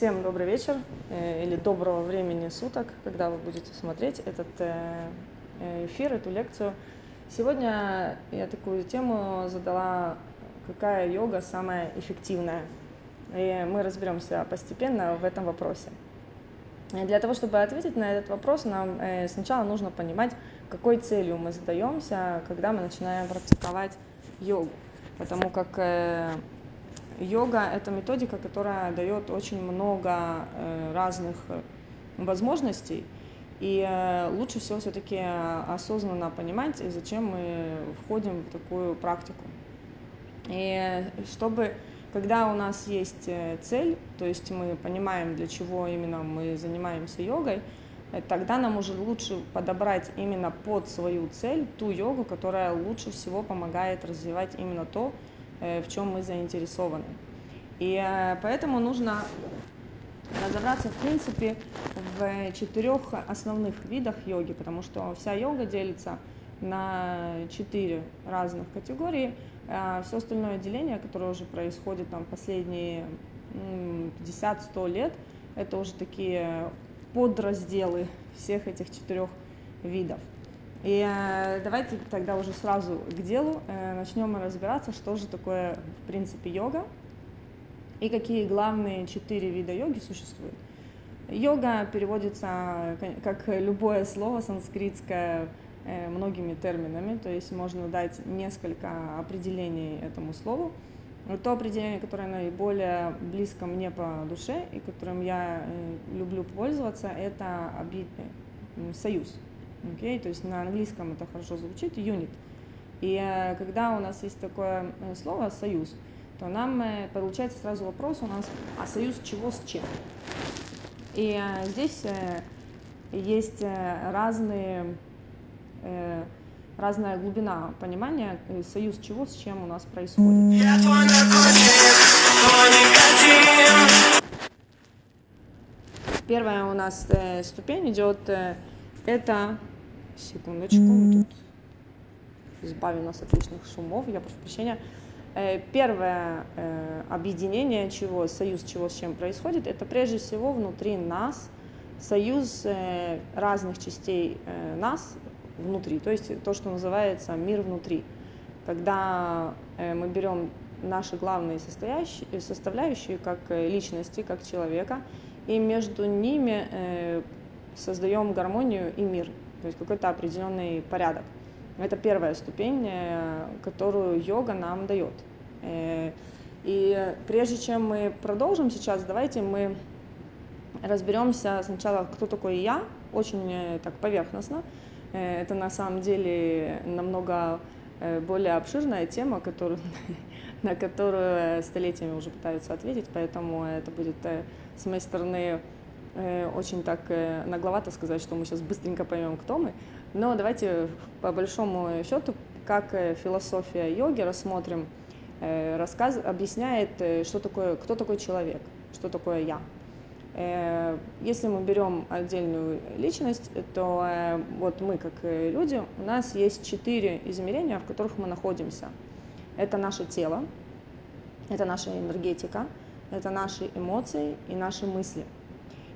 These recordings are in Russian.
Всем добрый вечер э, или доброго времени суток, когда вы будете смотреть этот э, э, эфир, эту лекцию. Сегодня я такую тему задала, какая йога самая эффективная. И мы разберемся постепенно в этом вопросе. Для того, чтобы ответить на этот вопрос, нам сначала нужно понимать, какой целью мы задаемся, когда мы начинаем практиковать йогу. Потому как Йога – это методика, которая дает очень много э, разных э, возможностей, и э, лучше всего все-таки осознанно понимать, зачем мы входим в такую практику. И чтобы, когда у нас есть цель, то есть мы понимаем, для чего именно мы занимаемся йогой, тогда нам уже лучше подобрать именно под свою цель ту йогу, которая лучше всего помогает развивать именно то, в чем мы заинтересованы. И э, поэтому нужно разобраться, в принципе, в четырех основных видах йоги, потому что вся йога делится на четыре разных категории. А все остальное деление, которое уже происходит там последние 50-100 лет, это уже такие подразделы всех этих четырех видов. И э, давайте тогда уже сразу к делу э, начнем разбираться, что же такое в принципе йога и какие главные четыре вида йоги существуют. Йога переводится как любое слово санскритское э, многими терминами, то есть можно дать несколько определений этому слову. То определение, которое наиболее близко мне по душе и которым я люблю пользоваться, это союз. Okay? То есть на английском это хорошо звучит, unit. И э, когда у нас есть такое э, слово «союз», то нам э, получается сразу вопрос у нас, а союз чего с чем? И здесь есть разные, разная глубина понимания, союз чего с чем у нас происходит. Первая у нас ступень идет, это Секундочку, тут избави нас от лишних шумов, я прошу прощения. Э, первое э, объединение чего, союз чего с чем происходит, это прежде всего внутри нас, союз э, разных частей нас внутри, то есть то, что называется мир внутри. Когда мы берем наши главные составляющие как личности, как человека, и между ними создаем гармонию и мир то есть какой-то определенный порядок. Это первая ступень, э, которую йога нам дает. Э, и прежде чем мы продолжим сейчас, давайте мы разберемся сначала, кто такой я, очень э, так поверхностно. Это на самом деле намного более обширная тема, которую, на которую столетиями уже пытаются ответить, поэтому это будет с моей стороны очень так э, нагловато сказать, что мы сейчас быстренько поймем, кто мы. Но давайте по большому счету, как э, философия йоги рассмотрим, рассказ объясняет, что такое, кто такой человек, что такое я. Если мы берем отдельную личность, то вот мы, как люди, у нас есть четыре измерения, в которых мы находимся. Это наше тело, это наша энергетика, это наши эмоции и наши мысли –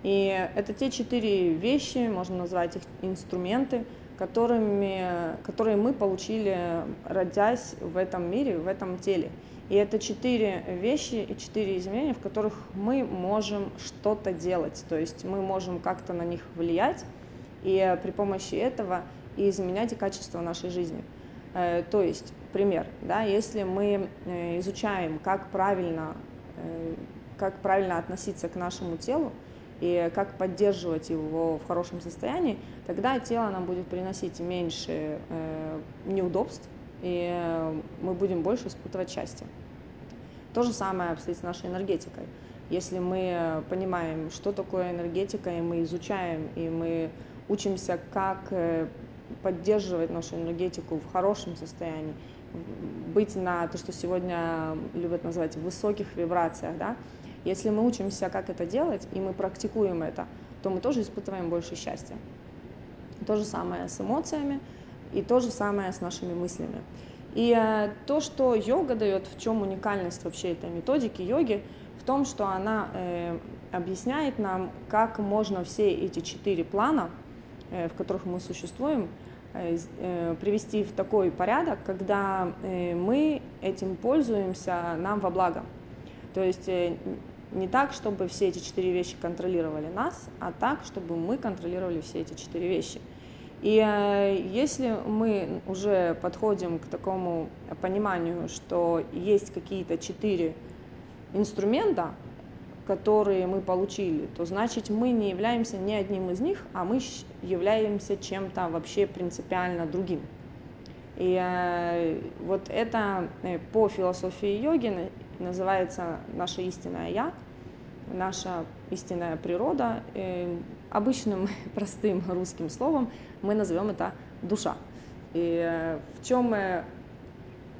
и это те четыре вещи, можно назвать их инструменты, которыми, которые мы получили, родясь в этом мире, в этом теле. И это четыре вещи и четыре изменения, в которых мы можем что-то делать. То есть мы можем как-то на них влиять и при помощи этого и изменять качество нашей жизни. Э, то есть, пример, да, если мы э, изучаем, как правильно, э, как правильно относиться к нашему телу, и как поддерживать его в хорошем состоянии, тогда тело нам будет приносить меньше э, неудобств, и э, мы будем больше испытывать счастье. То же самое обстоит с нашей энергетикой. Если мы понимаем, что такое энергетика, и мы изучаем, и мы учимся, как э, поддерживать нашу энергетику в хорошем состоянии, быть на то, что сегодня любят называть высоких вибрациях, да, если мы учимся, как это делать, и мы практикуем это, то мы тоже испытываем больше счастья. То же самое с эмоциями и то же самое с нашими мыслями. И э, то, что йога дает, в чем уникальность вообще этой методики йоги, в том, что она э, объясняет нам, как можно все эти четыре плана, э, в которых мы существуем, э, э, привести в такой порядок, когда э, мы этим пользуемся нам во благо. То есть не так, чтобы все эти четыре вещи контролировали нас, а так, чтобы мы контролировали все эти четыре вещи. И э, если мы уже подходим к такому пониманию, что есть какие-то четыре инструмента, которые мы получили, то значит мы не являемся ни одним из них, а мы являемся чем-то вообще принципиально другим. И э, вот это э, по философии йоги называется наше истинное я, наша истинная природа. Обычным простым русским словом мы назовем это душа. И э, в чем э,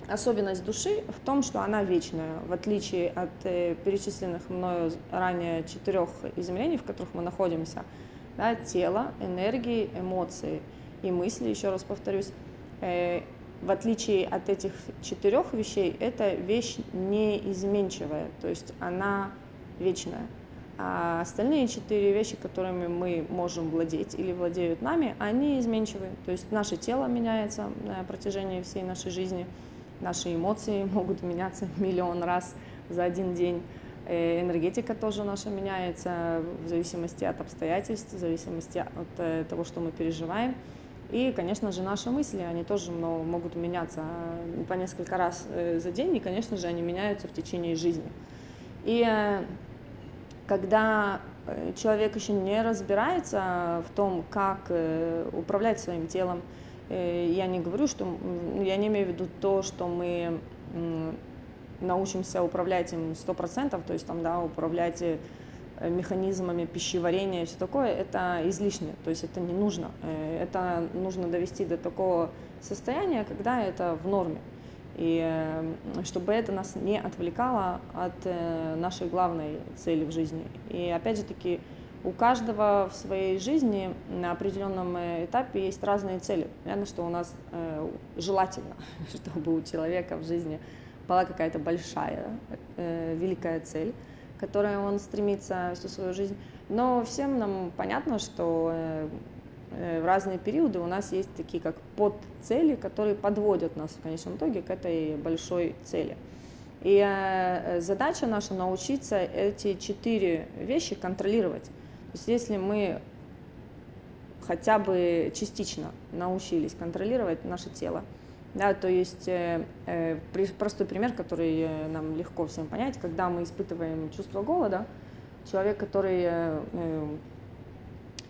особенность души? В том, что она вечная, в отличие от э, перечисленных мною ранее четырех измерений, в которых мы находимся. Да, тело, энергии, эмоции и мысли, еще раз повторюсь, в отличие от этих четырех вещей, эта вещь неизменчивая, то есть она вечная. А остальные четыре вещи, которыми мы можем владеть или владеют нами, они изменчивы. То есть наше тело меняется на протяжении всей нашей жизни, наши эмоции могут меняться миллион раз за один день. Э, энергетика тоже наша меняется в зависимости от обстоятельств, в зависимости от э, того, что мы переживаем. И, конечно же, наши мысли, они тоже могут меняться по несколько раз э, за день, и, конечно же, они меняются в течение жизни. И когда человек еще не разбирается в том, как управлять своим телом, я не говорю, что я не имею в виду то, что мы научимся управлять им 100%, то есть там, да, управлять Э, механизмами пищеварения и все такое, это излишне, то есть это не нужно. Э, это нужно довести до такого состояния, когда это в норме. И э, чтобы это нас не отвлекало от нашей главной цели в жизни. И опять же таки, у каждого в своей жизни на определенном этапе есть разные цели. Понятно, что у нас желательно, чтобы у человека в жизни была какая-то большая, великая цель, которой он стремится всю свою жизнь. Но всем нам понятно, что э, э, в разные периоды у нас есть такие как подцели, которые подводят нас в конечном итоге к этой большой цели. И э, задача наша научиться эти четыре вещи контролировать. То есть если мы хотя бы частично научились контролировать наше тело, да, то есть э, э, простой пример, который э, нам легко всем понять, когда мы испытываем чувство голода, человек, который э, э,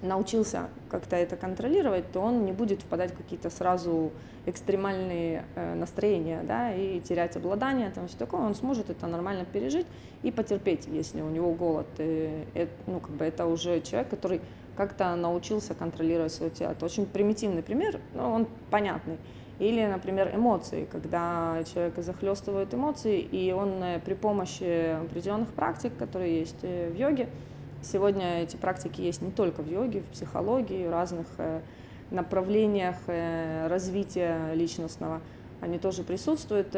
научился как-то это контролировать, то он не будет впадать в какие-то сразу экстремальные э, настроения, да, и терять обладание, там все такое, он сможет это нормально пережить и потерпеть, если у него голод. И, это, ну, как бы это уже человек, который как-то научился контролировать свое тело. Это очень примитивный пример, но он понятный. Или, например, эмоции, когда человека захлестывают эмоции, и он э, при помощи определенных практик, которые есть э, в йоге, сегодня эти практики есть не только в йоге, в психологии, в разных э, направлениях развития личностного, они тоже присутствуют,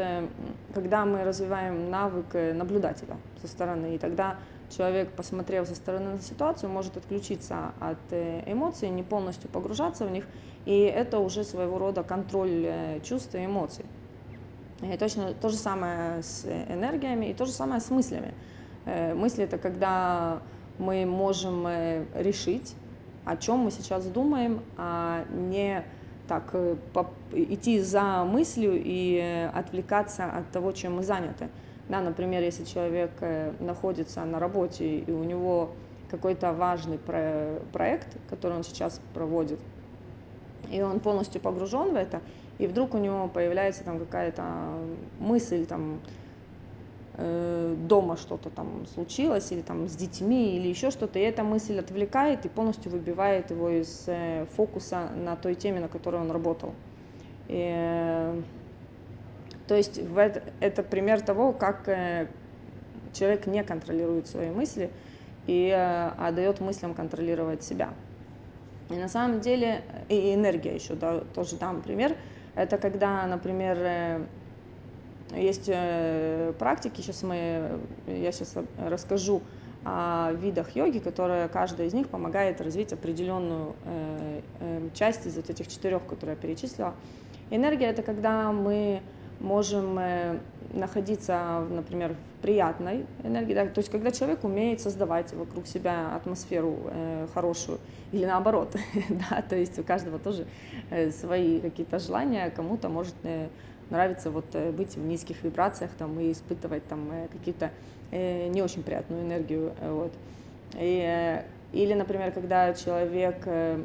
когда мы развиваем навык наблюдателя со стороны, и тогда человек, посмотрев со стороны на ситуацию, может отключиться от э, эмоций, не полностью погружаться в них, и это уже своего рода контроль э, чувств и эмоций. И точно то же самое с энергиями и то же самое с мыслями. Э, мысли это когда мы можем решить, о чем мы сейчас думаем, а не так идти за мыслью и отвлекаться от того, чем мы заняты. Да, например, если человек э, находится на работе и у него какой-то важный про проект, который он сейчас проводит, и он полностью погружен в это, и вдруг у него появляется там какая-то мысль, там, э, дома что-то там случилось, или там с детьми, или еще что-то, и эта мысль отвлекает и полностью выбивает его из э, фокуса на той теме, на которой он работал. И, то есть это, пример того, как э, человек не контролирует свои мысли и э, отдает мыслям контролировать себя. И на самом деле, и энергия еще, да, тоже дам пример, это когда, например, э, есть практики, сейчас мы, я сейчас расскажу о видах йоги, которые каждая из них помогает развить определенную часть из вот этих четырех, которые я перечислила. Энергия – это когда мы можем э, находиться, например, в приятной энергии, да, то есть когда человек умеет создавать вокруг себя атмосферу э, хорошую, или наоборот, да, то есть у каждого тоже э, свои какие-то желания, кому-то может э, нравится вот э, быть в низких вибрациях там и испытывать там э, какие-то э, не очень приятную энергию, вот. И, э, или, например, когда человек э,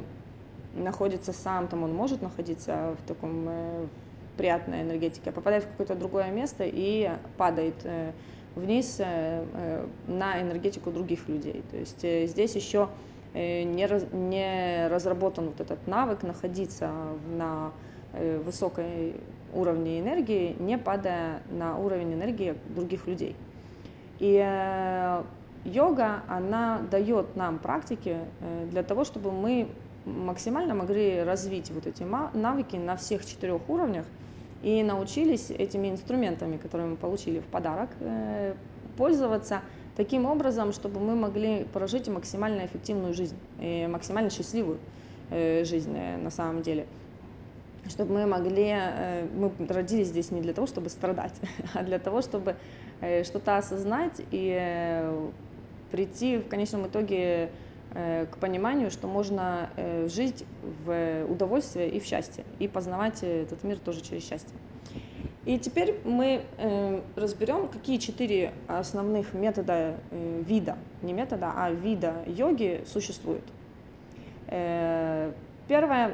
находится сам, там он может находиться в таком э, приятной энергетике, а попадает в какое-то другое место и падает э, вниз э, э, на энергетику других людей. То есть здесь еще не, не разработан вот этот навык находиться на высокой уровне энергии, не падая на уровень энергии других людей. И йога, она дает нам практики для того, чтобы мы максимально могли развить вот эти навыки на всех четырех уровнях – и научились этими инструментами, которые мы получили в подарок, э, пользоваться таким образом, чтобы мы могли прожить максимально эффективную жизнь, и максимально счастливую э, жизнь э, на самом деле. Чтобы мы могли, мы родились здесь не для того, чтобы страдать, а для того, чтобы что-то осознать и прийти в конечном итоге к пониманию, что можно э, жить в удовольствии и в счастье, и познавать этот мир тоже через счастье. И теперь мы э, разберем, какие четыре основных метода вида, не метода, а вида йоги существуют. Первое,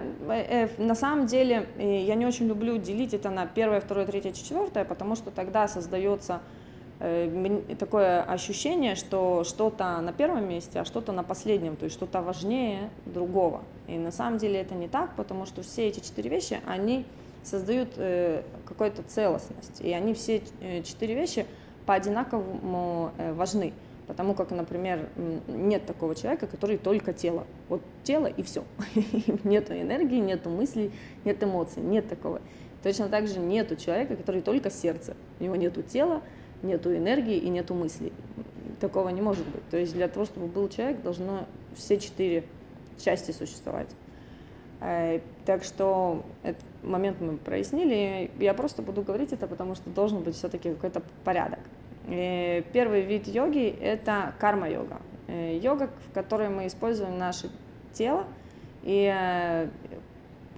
на самом деле, я не очень люблю делить это на первое, второе, третье, четвертое, потому что тогда создается Э, такое ощущение, что что-то на первом месте, а что-то на последнем, то есть что-то важнее другого. И на самом деле это не так, потому что все эти четыре вещи, они создают э, какую-то целостность, и они все э, четыре вещи по одинаковому важны. Потому как, например, нет такого человека, который только тело. Вот тело и все. Нет энергии, нет мыслей, нет эмоций, нет такого. Точно так же нету человека, который только сердце. У него нету тела, нету энергии и нету мыслей. Такого не может быть. То есть для того, чтобы был человек, должно все четыре части существовать. Э, так что этот момент мы прояснили. Я просто буду говорить это, потому что должен быть все-таки какой-то порядок. Э, первый вид йоги – это карма-йога. Э, йога, в которой мы используем наше тело, и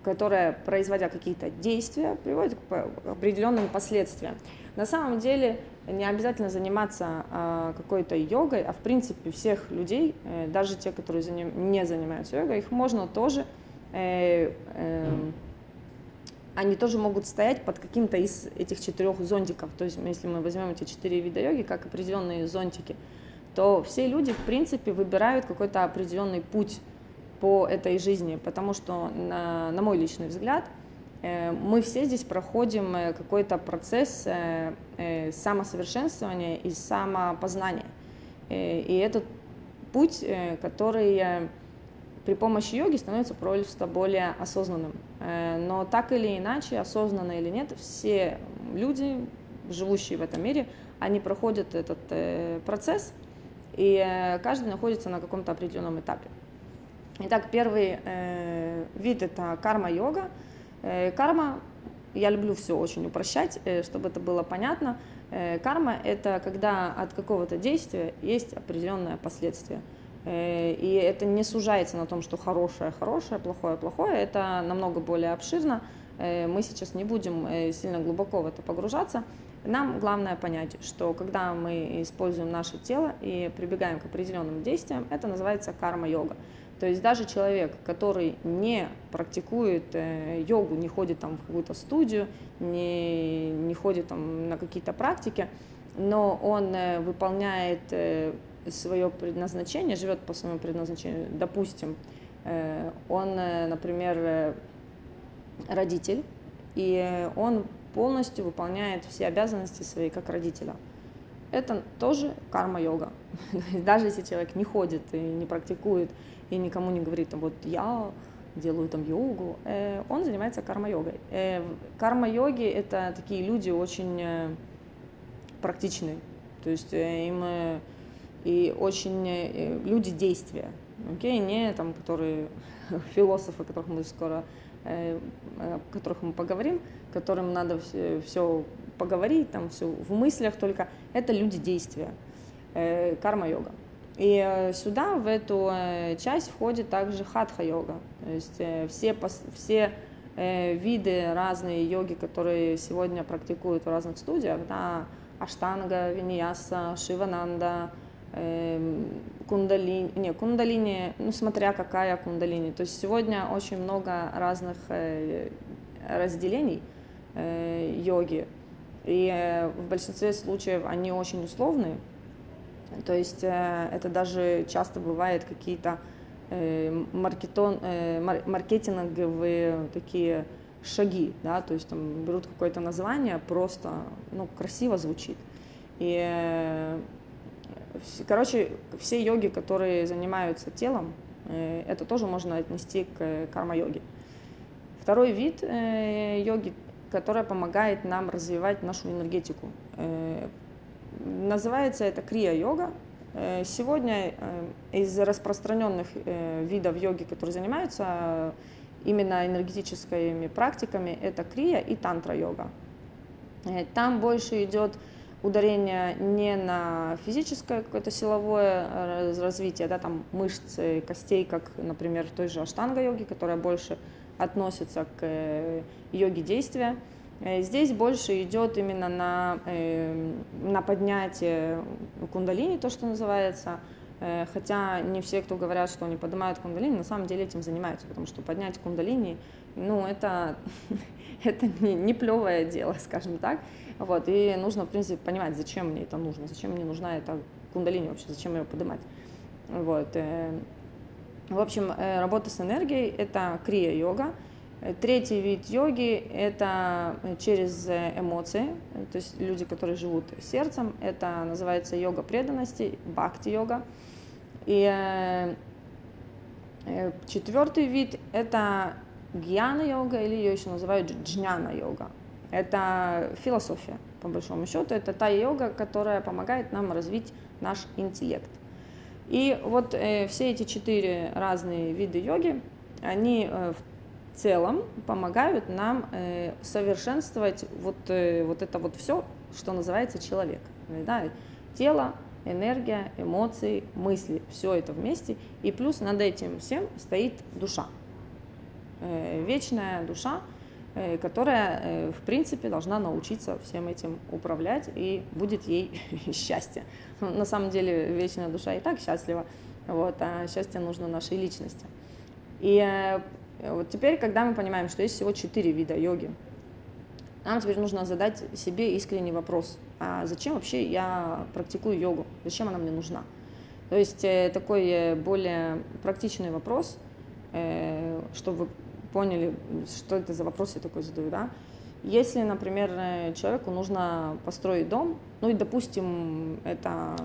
которая, производя какие-то действия, приводит к определенным последствиям. На самом деле не обязательно заниматься а, какой-то йогой, а в принципе всех людей, э, даже те, которые не занимаются йогой, их можно тоже, э, э, они тоже могут стоять под каким-то из этих четырех зонтиков. То есть если мы возьмем эти четыре вида йоги как определенные зонтики, то все люди, в принципе, выбирают какой-то определенный путь по этой жизни, потому что, на, на мой личный взгляд, мы все здесь проходим э, какой-то процесс э, самосовершенствования и самопознания. И этот путь, который при помощи йоги становится просто более осознанным. Но так или иначе, осознанно или нет, все люди, живущие в этом мире, они проходят этот процесс, и каждый находится на каком-то определенном этапе. Итак, первый вид – это карма-йога – Э, карма, я люблю все очень упрощать, э, чтобы это было понятно. Э, карма – это когда от какого-то действия есть определенное последствие. И это не сужается на том, что хорошее – хорошее, плохое – плохое. Это намного более обширно. Мы сейчас не будем сильно глубоко в это погружаться. Нам главное понять, что когда мы используем наше тело и прибегаем к определенным действиям, это называется карма-йога. То есть даже человек, который не практикует э, йогу, не ходит там в какую-то студию, не, не ходит там на какие-то практики, но он э, выполняет э, свое предназначение, живет по своему предназначению. Допустим, он, например, родитель, и он полностью выполняет все обязанности свои как родителя. Это тоже карма-йога. Даже если человек не ходит и не практикует и никому не говорит, вот я делаю там йогу, он занимается карма-йогой. Карма-йоги – это такие люди очень практичные, то есть им и очень люди действия, окей, не там, которые философы, которых мы скоро, о которых мы поговорим, которым надо все, все поговорить, там все в мыслях только, это люди действия, карма-йога. И э, сюда, в эту э, часть, входит также хатха-йога. То есть э, все, все виды разные йоги, которые сегодня практикуют в разных студиях, да, Аштанга, Виньяса, Шивананда, эм, кундалини, не, кундалини, ну, смотря какая кундалини. То есть сегодня очень много разных разделений йоги, и в большинстве случаев они очень условные, то есть э, это даже часто бывает какие-то э, маркетон, э, маркетинговые такие шаги, да, то есть там берут какое-то название, просто, ну, красиво звучит. И, короче, все йоги, которые занимаются телом, это тоже можно отнести к карма-йоге. Второй вид йоги, которая помогает нам развивать нашу энергетику, Называется это крия-йога. Э, сегодня э, из распространенных э, видов йоги, которые занимаются именно энергетическими практиками, это крия и тантра-йога. Там больше идет ударение не на физическое какое-то силовое развитие, да, там мышцы, костей, как, например, в той же аштанга-йоге, которая больше относится к йоге действия, здесь больше идет именно на, эм, на поднятие кундалини, то, что называется, э, Хотя не все, кто говорят, что они поднимают кундалини, на самом деле этим занимаются, потому что поднять кундалини, ну, это, это не, не плевое дело, скажем так. Вот, и нужно, в принципе, понимать, зачем мне это нужно, зачем мне нужна эта кундалини вообще, зачем ее поднимать. Вот. Э, в общем, работа с энергией – это крия-йога, Третий вид йоги – это через эмоции, то есть люди, которые живут сердцем, это называется йога преданности, бхакти-йога. И э, э, четвертый вид – это гьяна-йога, или ее еще называют джняна-йога. Это философия, по большому счету. Это та йога, которая помогает нам развить наш интеллект. И вот э, все эти четыре разные вида йоги, они э, в целом помогают нам э, совершенствовать вот, э, вот это вот все, что называется человек. Да? Тело, энергия, эмоции, мысли, все это вместе. И плюс над этим всем стоит душа. Э, вечная душа, которая, в принципе, должна научиться всем этим управлять, и будет ей счастье. На самом деле, вечная душа и так счастлива, вот, а счастье нужно нашей личности. И вот теперь, когда мы понимаем, что есть всего четыре вида йоги, нам теперь нужно задать себе искренний вопрос, а зачем вообще я практикую йогу, зачем она мне нужна? То есть э, такой э, более практичный вопрос, э, чтобы вы поняли, что это за вопрос я такой задаю, да? Если, например, человеку нужно построить дом, ну и, допустим, это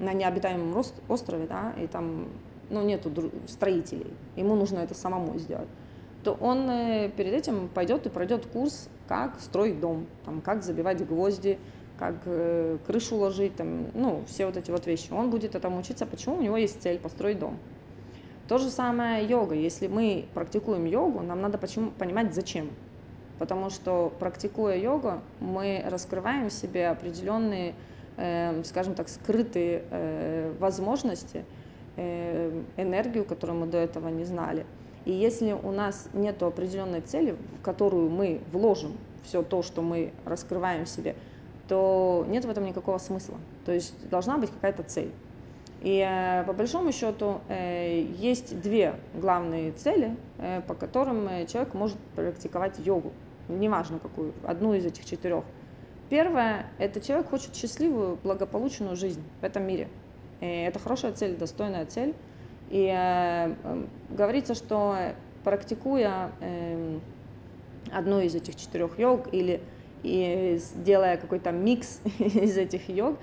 на необитаемом острове, да, и там ну, нету строителей, ему нужно это самому сделать, то он э, перед этим пойдет и пройдет курс, как строить дом, там, как забивать гвозди, как э, крышу ложить, там, ну, все вот эти вот вещи. Он будет этому учиться, почему у него есть цель построить дом. То же самое йога. Если мы практикуем йогу, нам надо почему, понимать, зачем. Потому что, практикуя йогу, мы раскрываем в себе определенные, э, скажем так, скрытые э, возможности – энергию, которую мы до этого не знали. И если у нас нет определенной цели, в которую мы вложим все то, что мы раскрываем в себе, то нет в этом никакого смысла. То есть должна быть какая-то цель. И э, по большому счету э, есть две главные цели, по которым человек может практиковать йогу, неважно какую, одну из этих четырех. Первое – это человек хочет счастливую, благополучную жизнь в этом мире – и это хорошая цель, достойная цель. И э, говорится, что практикуя э, одну из этих четырех йог или и делая какой-то микс из этих йог,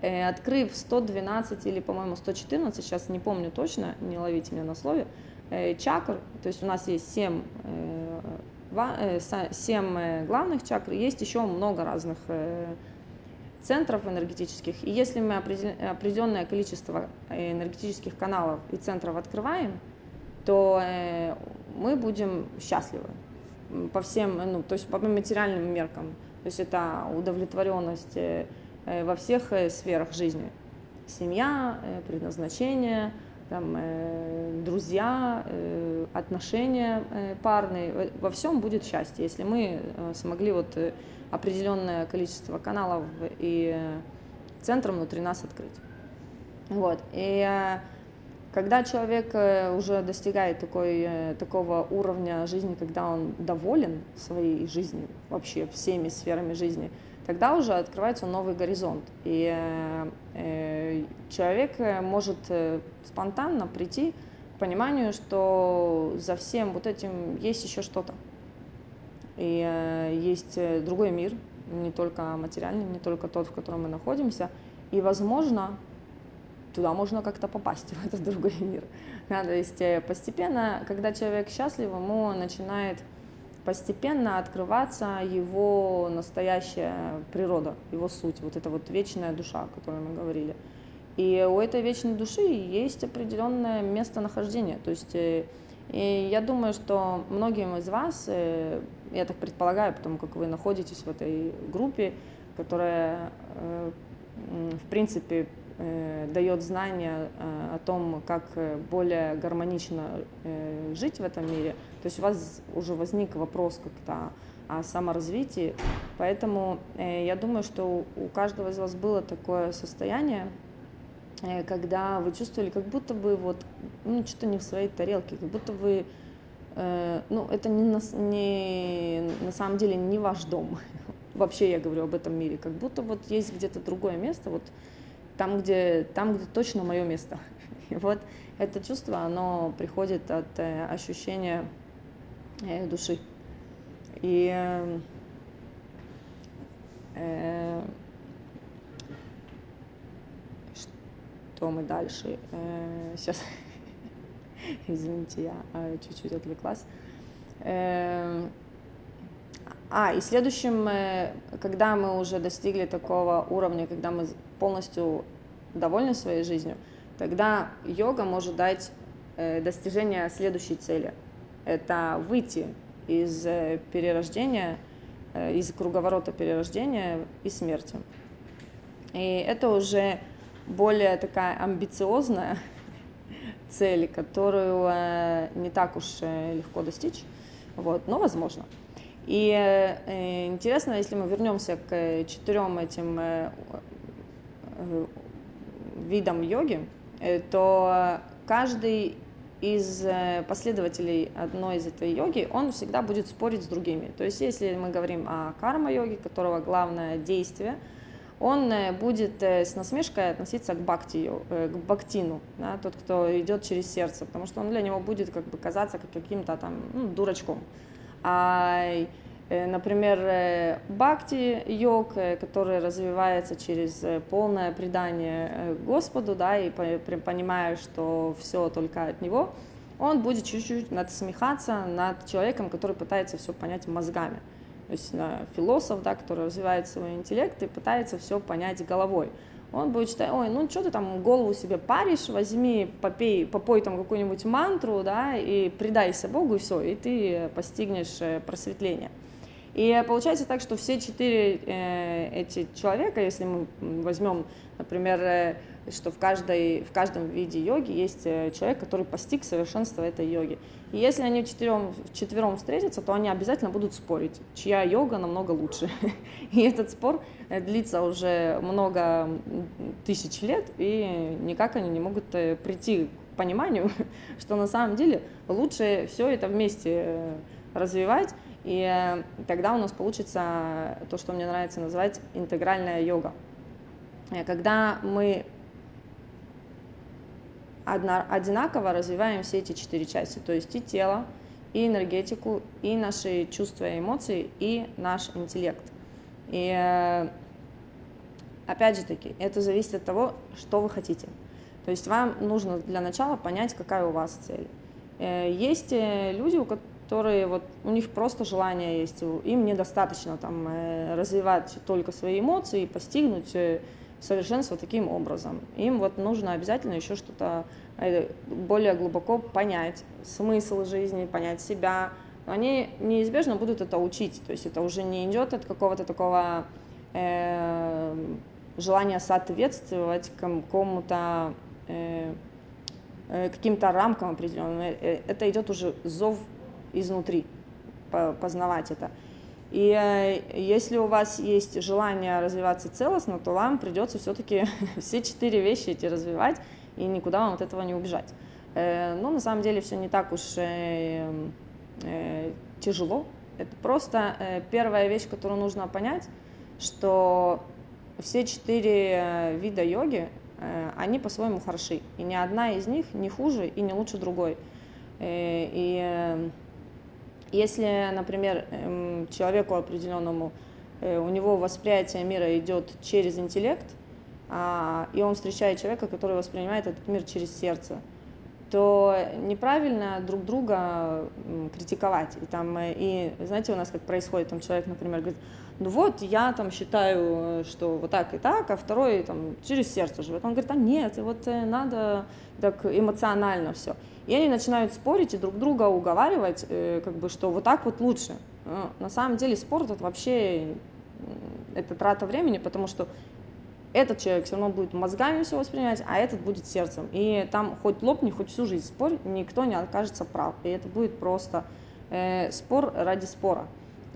э, открыв 112 или, по-моему, 114, сейчас не помню точно, не ловите меня на слове, чакр, то есть у нас есть 7, 7 главных чакр, есть еще много разных центров энергетических. И если мы определенное количество энергетических каналов и центров открываем, то мы будем счастливы по всем, ну, то есть по материальным меркам. То есть это удовлетворенность во всех сферах жизни. Семья, предназначение, там, друзья, отношения парные, во всем будет счастье, если мы смогли вот определенное количество каналов и центров внутри нас открыть. Вот. И когда человек э, уже достигает такой, э, такого уровня жизни, когда он доволен своей жизнью, вообще всеми сферами жизни, тогда уже открывается новый горизонт. И э, человек может спонтанно прийти к пониманию, что за всем вот этим есть еще что-то. И есть другой мир, не только материальный, не только тот, в котором мы находимся. И, возможно, туда можно как-то попасть, в этот другой мир. Да, то есть э, постепенно, когда человек счастлив, ему начинает постепенно открываться его настоящая природа, его суть, вот эта вот вечная душа, о которой мы говорили. И у этой вечной души есть определенное местонахождение. То есть э, и я думаю, что многим из вас, э, я так предполагаю, потому как вы находитесь в этой группе, которая, в принципе, Э, дает знания э, о том, как э, более гармонично жить в этом мире. То есть у вас уже возник вопрос как-то о саморазвитии, поэтому я думаю, что у каждого из вас было такое состояние, когда вы чувствовали, как будто бы вот, ну, что-то не в своей тарелке, как будто вы, ну, это не на, не, на самом деле не ваш дом, вообще я говорю об этом мире, как будто вот есть где-то другое место, вот там, где, там, где точно мое место. И вот это чувство, оно приходит от э, ощущения э, души. И э, что мы дальше? Э, сейчас, извините, я э, чуть-чуть отвлеклась. Э, а, и следующим, когда мы уже достигли такого уровня, когда мы полностью довольны своей жизнью, тогда йога может дать достижение следующей цели. Это выйти из перерождения, из круговорота перерождения и смерти. И это уже более такая амбициозная цель, которую не так уж легко достичь, вот, но возможно. И э, интересно, если мы вернемся к четырем этим э, э, видам йоги, э, то каждый из э, последователей одной из этой йоги, он всегда будет спорить с другими. То есть, если мы говорим о карма-йоге, которого главное действие, он э, будет с насмешкой относиться к бхакти, к бхактину, да, тот, кто идет через сердце, потому что он для него будет как бы казаться как каким-то там ну, дурачком. А, э, например, э, бхакти-йог, э, который развивается через полное предание Господу, да, и понимая, что все только от Него, он будет чуть-чуть надсмехаться над человеком, который пытается все понять мозгами. То есть философ, да, который развивает свой интеллект и пытается все понять головой он будет считать, ой, ну что ты там голову себе паришь, возьми, попей, попой там какую-нибудь мантру, да, и предайся Богу, и все, и ты постигнешь э, просветление. И получается так, что все четыре э, эти человека, если мы возьмем, например, э, что в, каждой, в каждом виде йоги есть э, человек, который постиг совершенство этой йоги. И если они вчетвером, вчетвером встретятся, то они обязательно будут спорить, чья йога намного лучше. И этот спор э, длится уже много тысяч лет, и никак они не могут прийти к пониманию, что на самом деле лучше все это вместе развивать, и тогда у нас получится то, что мне нравится называть интегральная йога. Когда мы одинаково развиваем все эти четыре части, то есть и тело, и энергетику, и наши чувства и эмоции, и наш интеллект. И э, опять же таки, это зависит от того, что вы хотите. То есть вам нужно для начала понять, какая у вас цель. Есть люди, у которые вот у них просто желание есть, им недостаточно там развивать только свои эмоции и постигнуть совершенство таким образом. Им вот нужно обязательно еще что-то более глубоко понять смысл жизни, понять себя, они неизбежно будут это учить. То есть это уже не идет от какого-то такого э, желания соответствовать какому-то э, э, каким-то рамкам определенным. Э, э, это идет уже зов изнутри, познавать это. И э, если у вас есть желание развиваться целостно, то вам придется все-таки все четыре вещи эти развивать, и никуда вам от этого не убежать. Э, но на самом деле все не так уж э, тяжело. Это просто первая вещь, которую нужно понять, что все четыре вида йоги, они по-своему хороши. И ни одна из них не хуже и не лучше другой. И если, например, э, человеку определенному, э, у него восприятие мира идет через интеллект, э, и он встречает человека, который воспринимает этот мир через сердце, то неправильно друг друга критиковать. И, там, э, и знаете, у нас как происходит, там человек, например, говорит, ну вот, я там считаю, что вот так и так, а второй там через сердце живет. Он говорит, а нет, вот э, надо так эмоционально все. И они начинают спорить и друг друга уговаривать, э, как бы, что вот так вот лучше. Но на самом деле спорт это вообще это трата времени, потому что этот человек все равно будет мозгами все воспринимать, а этот будет сердцем. И там хоть лопни, хоть всю жизнь спорь, никто не окажется прав. И это будет просто э, спор ради спора.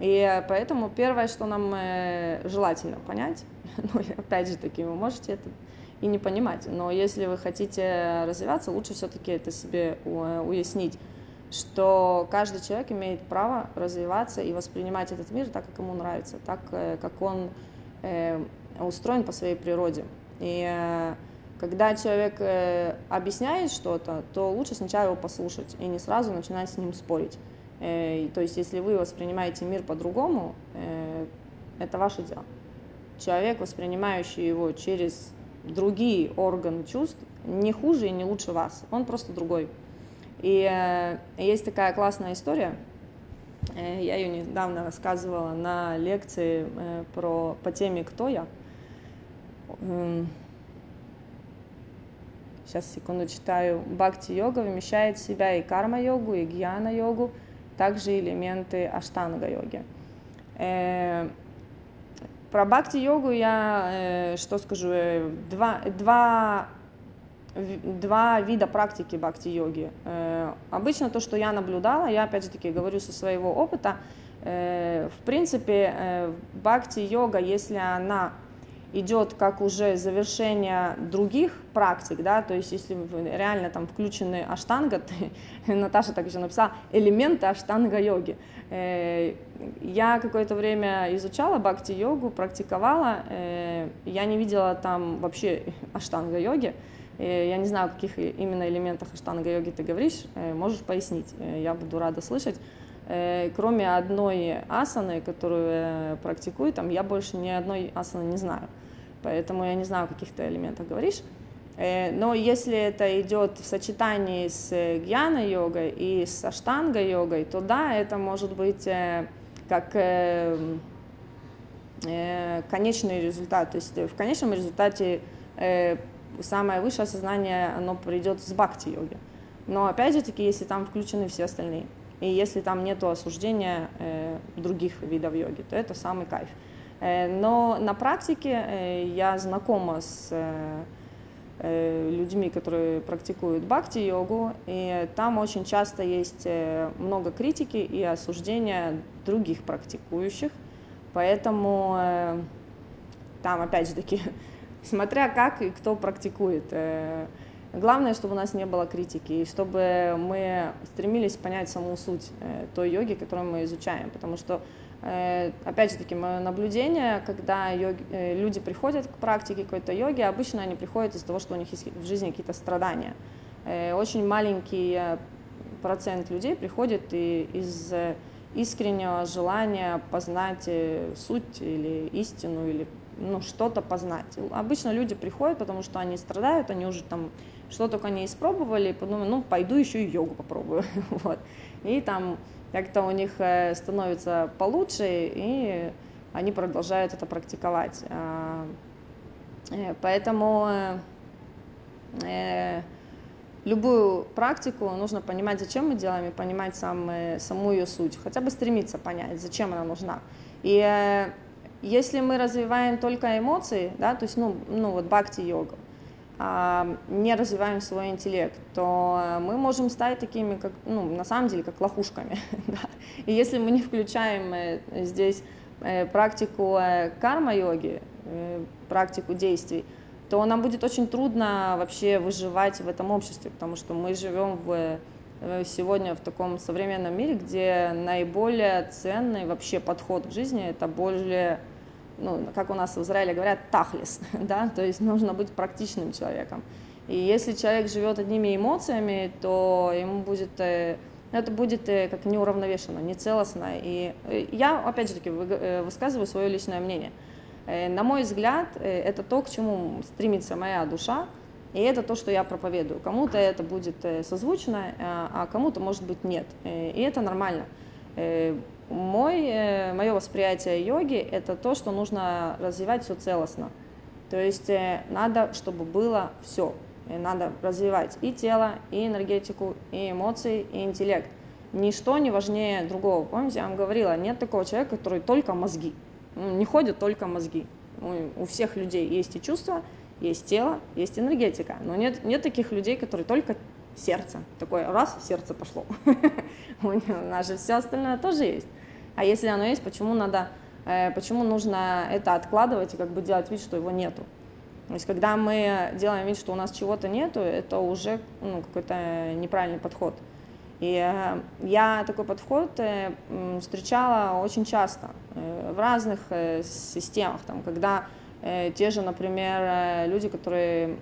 И поэтому первое, что нам э, желательно понять, ну, опять же таки, вы можете это и не понимать, но если вы хотите развиваться, лучше все-таки это себе уяснить, что каждый человек имеет право развиваться и воспринимать этот мир так, как ему нравится, так, э, как он э, устроен по своей природе. И э, когда человек э, объясняет что-то, то лучше сначала его послушать и не сразу начинать с ним спорить. Э, то есть, если вы воспринимаете мир по-другому, это ваше дело. Человек, воспринимающий его через другие органы чувств, не хуже и не лучше вас. Он просто другой. И есть такая классная история. Я ее недавно рассказывала на лекции про, по теме «Кто я?». Сейчас, секунду, читаю. Бхакти-йога вмещает в себя и карма-йогу, и гьяна-йогу, также элементы аштанга-йоги. Э, про бхакти-йогу я э, что скажу? Э, два, два, два вида практики бхакти-йоги. Обычно то, что я наблюдала, я опять же таки говорю со своего опыта, в принципе, бхакти-йога, если она идет как уже завершение других практик, да, то есть если реально там включены аштанга, ты, Наташа так еще написала, элементы аштанга-йоги. Э, я какое-то время изучала бхакти-йогу, практиковала, э, я не видела там вообще аштанга-йоги, э, я не знаю, о каких именно элементах аштанга-йоги ты говоришь, можешь пояснить, я буду рада слышать. Кроме одной асаны, которую практикую, там я больше ни одной асаны не знаю поэтому я не знаю, о каких то элементах говоришь. Э, но если это идет в сочетании с гьяна-йогой и с аштанга-йогой, то да, это может быть э, как э, конечный результат. То есть в конечном результате самое высшее сознание, оно придет с бхакти-йоги. Но опять же таки, если там включены все остальные, и если там нет осуждения других видов йоги, то это самый кайф. Э, но на практике э, я знакома с э, людьми, которые практикуют бхакти-йогу, и там очень часто есть много критики и осуждения других практикующих, поэтому там, опять же таки, смотря как и кто практикует. Главное, чтобы у нас не было критики, и чтобы мы стремились понять саму суть той йоги, которую мы изучаем, потому что Э, опять же таки, мое наблюдение, когда йоги, э, люди приходят к практике какой-то йоги, обычно они приходят из-за того, что у них есть в жизни какие-то страдания. Э, очень маленький процент людей приходит из искреннего желания познать суть или истину, или ну, что-то познать. Обычно люди приходят, потому что они страдают, они уже там что только не испробовали, подумали, ну, пойду еще и йогу попробую, вот. И там как-то у них э, становится получше, и они продолжают это практиковать. А, э, поэтому э, любую практику нужно понимать, зачем мы делаем, и понимать сам, саму ее суть, хотя бы стремиться понять, зачем она нужна. И если мы развиваем только эмоции, да, то есть, ну, ну вот бхакти-йога, не развиваем свой интеллект, то мы можем стать такими, как, ну, на самом деле, как лохушками. да. И если мы не включаем э, здесь э, практику э, карма-йоги, практику действий, то нам будет очень трудно вообще выживать в этом обществе, потому что мы живем в, сегодня в таком современном мире, где наиболее ценный вообще подход к жизни – это более ну, как у нас в Израиле говорят, тахлис, да, то есть нужно быть практичным человеком. И если человек живет одними эмоциями, то ему будет, э, это будет э, как неуравновешенно, нецелостно. И э, я, опять же таки, высказываю свое личное мнение. На мой взгляд, это то, к чему стремится моя душа, и это то, что я проповедую. Кому-то это будет созвучно, а кому-то, может быть, нет. И это нормально. Мой, э, мое восприятие йоги – это то, что нужно развивать все целостно. То есть э, надо, чтобы было все. Надо развивать и тело, и энергетику, и эмоции, и интеллект. Ничто не важнее другого. Помните, я вам говорила, нет такого человека, который только мозги. Не ходят только мозги. У всех людей есть и чувства, есть тело, есть энергетика. Но нет, нет таких людей, которые только сердце. Такое раз, сердце пошло. У нас же все остальное тоже есть. А если оно есть, почему надо, э, почему нужно это откладывать и как бы делать вид, что его нету? То есть, когда мы делаем вид, что у нас чего-то нету, это уже ну, какой-то неправильный подход. И э, я такой подход э, встречала очень часто в разных системах, там, когда те же, например, люди, которые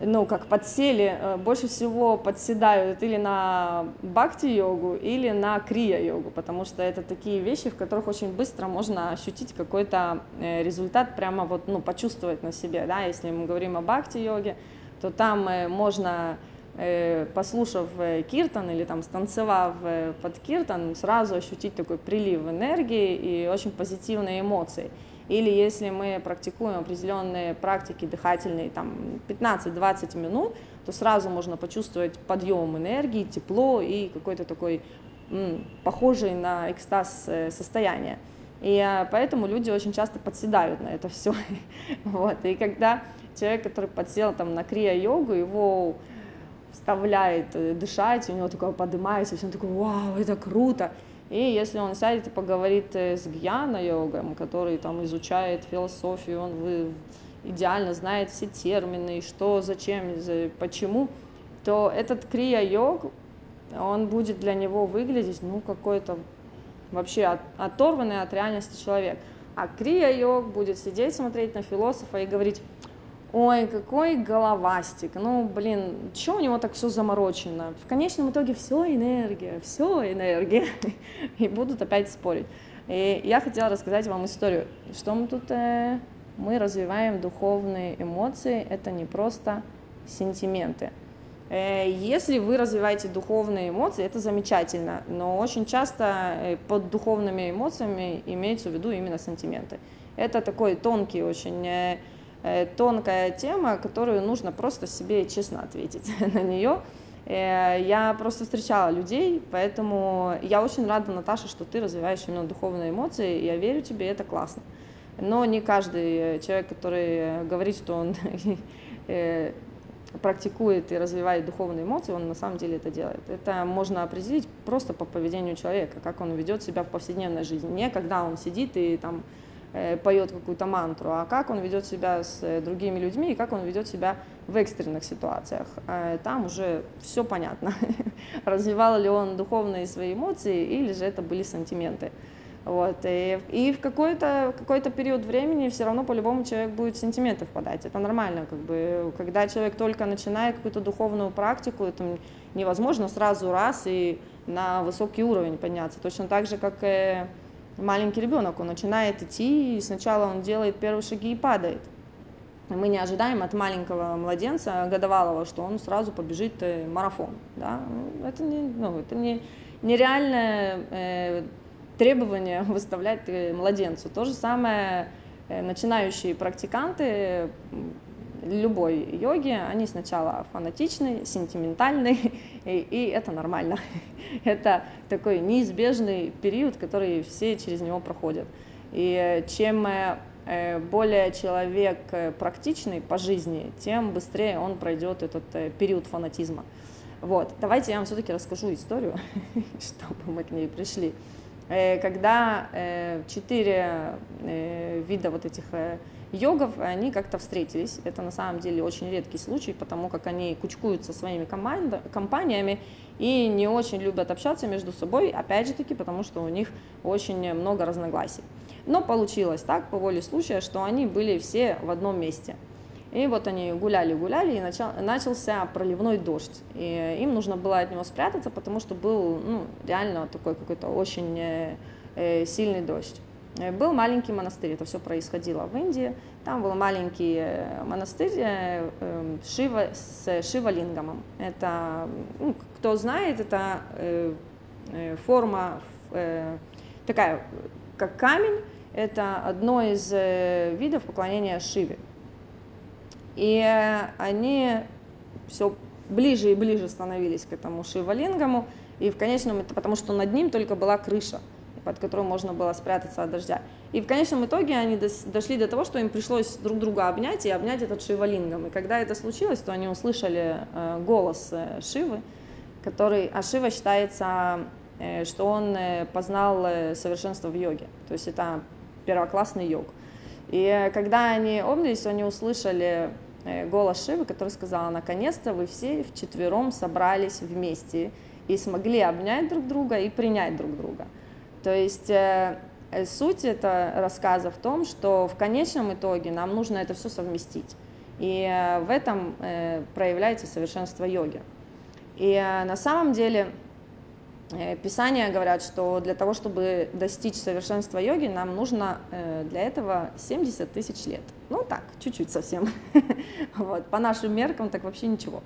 ну, как подсели, э, больше всего подседают или на бхакти-йогу, или на крия-йогу, потому что это такие вещи, в которых очень быстро можно ощутить какой-то э, результат, прямо вот, ну, почувствовать на себе, да, если мы говорим о бхакти-йоге, то там э, можно послушав киртан или там станцевав под киртан, сразу ощутить такой прилив энергии и очень позитивные эмоции. Или если мы практикуем определенные практики дыхательные, там 15-20 минут, то сразу можно почувствовать подъем энергии, тепло и какой-то такой м, похожий на экстаз э, состояние. И а, поэтому люди очень часто подседают на это все. вот. И когда человек, который подсел там, на крия-йогу, его вставляет э, дышать, у него такое поднимается, и он такой, вау, это круто. И если он сядет и поговорит э, с гьяна-йогом, который там изучает философию, он идеально знает все термины, что, зачем, почему, то этот крия-йог, он будет для него выглядеть, ну, какой-то вообще оторванный от реальности человек. А крия-йог будет сидеть, смотреть на философа и говорить, ой, какой головастик, ну, блин, что у него так все заморочено? В конечном итоге все энергия, все энергия. И будут опять спорить. И я хотела рассказать вам историю, что мы тут, э, мы развиваем духовные эмоции, это не просто сентименты. Э, если вы развиваете духовные эмоции, это замечательно, но очень часто э, под духовными эмоциями имеются в виду именно сентименты. Это такой тонкий очень тонкая тема, которую нужно просто себе честно ответить на нее. Э, я просто встречала людей, поэтому я очень рада, Наташа, что ты развиваешь именно духовные эмоции, я верю тебе, это классно. Но не каждый человек, который говорит, что он э, практикует и развивает духовные эмоции, он на самом деле это делает. Это можно определить просто по поведению человека, как он ведет себя в повседневной жизни. Не когда он сидит и там Э, поет какую-то мантру, а как он ведет себя с э, другими людьми и как он ведет себя в экстренных ситуациях. Э, там уже все понятно. Развивал ли он духовные свои эмоции или же это были сантименты. Вот. И, и в какой-то какой период времени все равно по-любому человек будет в сентименты впадать. Это нормально. Как бы, когда человек только начинает какую-то духовную практику, это невозможно сразу раз и на высокий уровень подняться. Точно так же, как маленький ребенок, он начинает идти, и сначала он делает первые шаги и падает. мы не ожидаем от маленького младенца годовалого, что он сразу побежит э, марафон. Да? Ну, это, не, ну, это не, нереальное э, требование выставлять э, младенцу. То же самое э, начинающие практиканты любой йоги, они сначала фанатичны, сентиментальны, и, и это нормально. это такой неизбежный период, который все через него проходят. И чем Э, более человек э, практичный по жизни, тем быстрее он пройдет этот э, период фанатизма. Вот, давайте я вам все-таки расскажу историю, чтобы мы к ней пришли. Когда четыре вида вот этих йогов, они как-то встретились. Это на самом деле очень редкий случай, потому как они кучкуются своими компаниями и не очень любят общаться между собой, опять же таки, потому что у них очень много разногласий. Но получилось так, по воле случая, что они были все в одном месте. И вот они гуляли-гуляли, и начал, начался проливной дождь. И им нужно было от него спрятаться, потому что был ну, реально такой какой-то очень э, э сильный дождь. Э, был маленький монастырь, это все происходило в Индии. Там был маленький э, монастырь э, эм, Шива, с Шивалингамом. Это, ну, кто знает, это форма такая, как камень, это одно из видов поклонения Шиве. И они все ближе и ближе становились к этому Шивалингаму, и в конечном, это потому что над ним только была крыша под которым можно было спрятаться от дождя. И в конечном итоге они дошли до того, что им пришлось друг друга обнять и обнять этот шивалингом. И когда это случилось, то они услышали э, голос э, Шивы, который, а Шива считается, э, что он познал совершенство в йоге. То есть это первоклассный йог. И когда они обнялись, они услышали голос Шивы, который сказал, наконец-то вы все вчетвером собрались вместе и смогли обнять друг друга и принять друг друга. То есть э, э, суть этого рассказа в том, что в конечном итоге нам нужно это все совместить. И э, в этом проявляется совершенство йоги. И на самом деле Писания говорят, что для того, чтобы достичь совершенства йоги, нам нужно для этого 70 тысяч лет. Ну так, чуть-чуть совсем. вот, по нашим меркам так вообще ничего.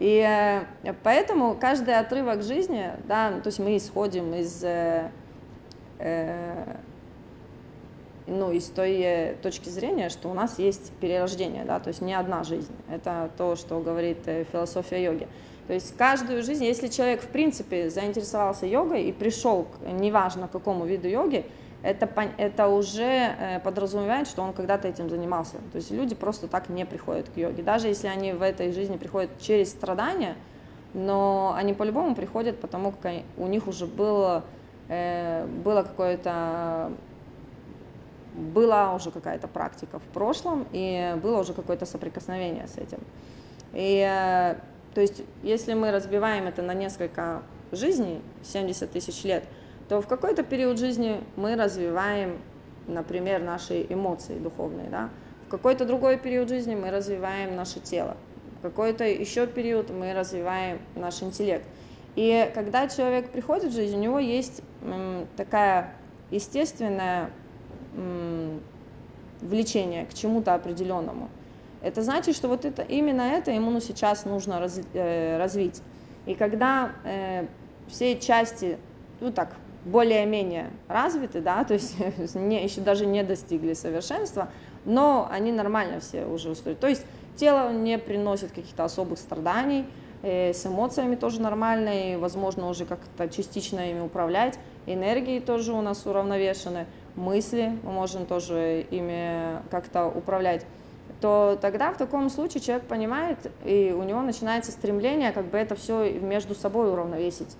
И поэтому каждый отрывок жизни, да, то есть мы исходим из э, ну, из той э, точки зрения, что у нас есть перерождение, да, то есть не одна жизнь. Это то, что говорит э, философия йоги. То есть каждую жизнь, если человек в принципе заинтересовался йогой и пришел, к, неважно какому виду йоги, это, это уже подразумевает, что он когда-то этим занимался. То есть люди просто так не приходят к йоге. Даже если они в этой жизни приходят через страдания, но они по-любому приходят, потому как у них уже было было какое-то была уже какая-то практика в прошлом, и было уже какое-то соприкосновение с этим. И, э, то есть, если мы разбиваем это на несколько жизней, 70 тысяч лет, то в какой-то период жизни мы развиваем, например, наши эмоции духовные, да? в какой-то другой период жизни мы развиваем наше тело, в какой-то еще период мы развиваем наш интеллект. И когда человек приходит в жизнь, у него есть такая естественное влечение к чему-то определенному. Это значит, что вот это, именно это ему сейчас нужно раз, э, развить. И когда э, все части, ну так, более-менее развиты, да, то есть не, еще даже не достигли совершенства, но они нормально все уже устроены. То есть тело не приносит каких-то особых страданий, Э, с эмоциями тоже нормально, и, возможно, уже как-то частично ими управлять. Энергии тоже у нас уравновешены, мысли мы можем тоже ими как-то управлять то тогда в таком случае человек понимает, и у него начинается стремление как бы это все между собой уравновесить.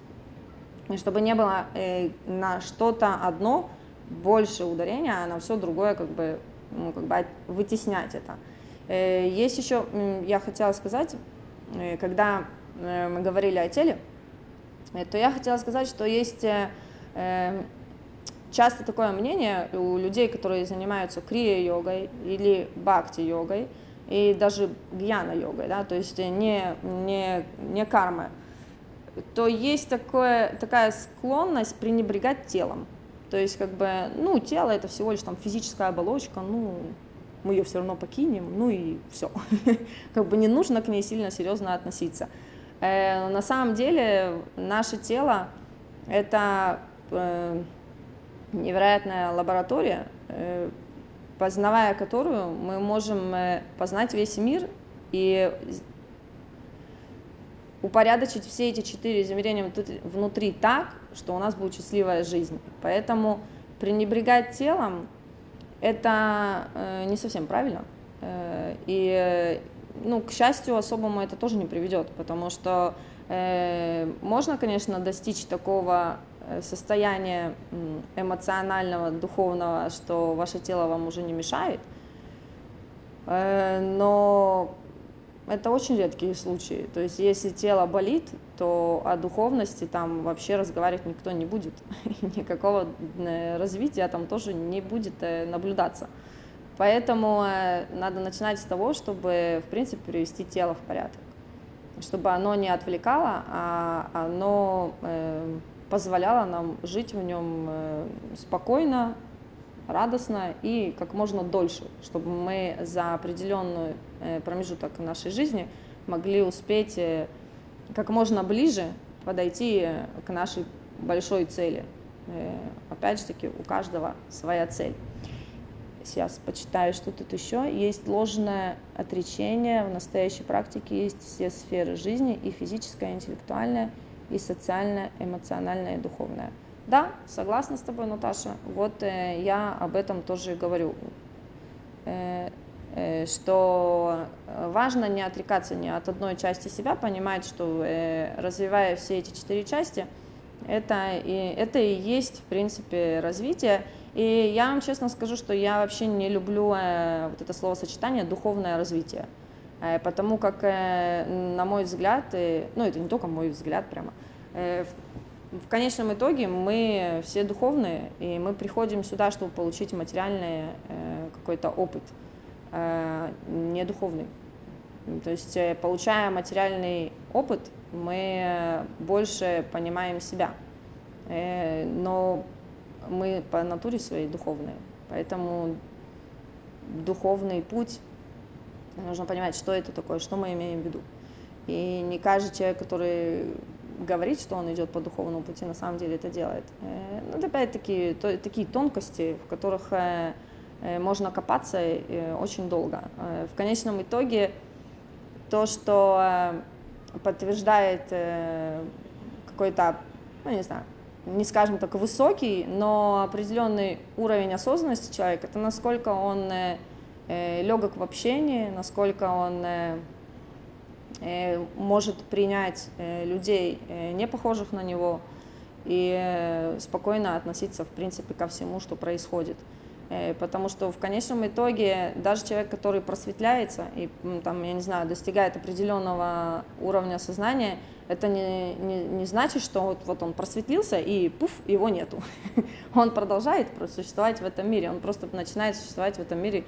И чтобы не было э, на что-то одно больше ударения, а на все другое как бы, ну, как бы вытеснять это. Э, есть еще, я хотела сказать, когда мы говорили о теле, э, то я хотела сказать, что есть э, часто такое мнение у людей, которые занимаются крия-йогой или бхакти-йогой, и даже гьяна-йогой, да, то есть не, не, не карма, то есть такое, такая склонность пренебрегать телом. То есть, как бы, ну, тело это всего лишь там физическая оболочка, ну, мы ее все равно покинем, ну и все. Как бы не нужно к ней сильно серьезно относиться. Э, на самом деле наше тело это э, невероятная лаборатория, э, познавая которую мы можем познать весь мир и упорядочить все эти четыре измерения внутри так, что у нас будет счастливая жизнь. Поэтому пренебрегать телом это не совсем правильно. И, ну, к счастью, особому это тоже не приведет, потому что э, можно, конечно, достичь такого состояния эмоционального, духовного, что ваше тело вам уже не мешает, но это очень редкие случаи. То есть, если тело болит, то о духовности там вообще разговаривать никто не будет. Никакого э, развития там тоже не будет э, наблюдаться. Поэтому э, надо начинать с того, чтобы, в принципе, привести тело в порядок. Чтобы оно не отвлекало, а оно позволяло нам жить в нем спокойно, радостно и как можно дольше, чтобы мы за определенный э, промежуток нашей жизни могли успеть э, как можно ближе подойти к нашей большой цели. Э, опять же таки, у каждого своя цель. Сейчас почитаю, что тут еще. Есть ложное отречение. В настоящей практике есть все сферы жизни, и физическая, и интеллектуальная, и социальная, эмоциональная, и духовная. Да, согласна с тобой, Наташа. Вот э, я об этом тоже говорю, э, э, что важно не отрекаться ни от одной части себя, понимать, что э, развивая все эти четыре части, это и, это и есть, в принципе, развитие. И я вам честно скажу, что я вообще не люблю э, вот это словосочетание «духовное развитие», э, потому как, э, на мой взгляд, ну это не только мой взгляд прямо, в конечном итоге мы все духовные, и мы приходим сюда, чтобы получить материальный какой-то опыт, не духовный. То есть, получая материальный опыт, мы больше понимаем себя. Но мы по натуре своей духовные. Поэтому духовный путь, нужно понимать, что это такое, что мы имеем в виду. И не каждый человек, который говорит, что он идет по духовному пути, на самом деле это делает. Э, ну, это опять-таки такие тонкости, в которых э, э, можно копаться очень долго. В конечном итоге то, что подтверждает какой-то, ну не знаю, не скажем так высокий, но определенный уровень осознанности человека, это насколько он легок в общении, насколько он Э, может принять э, людей, э, не похожих на него, и спокойно относиться, в принципе, ко всему, что происходит. Потому что в конечном итоге даже человек, который просветляется и, там, я не знаю, достигает определенного уровня сознания, это не, не, не значит, что вот, вот он просветлился и пуф, его нету. Он продолжает существовать в этом мире, он просто начинает существовать в этом мире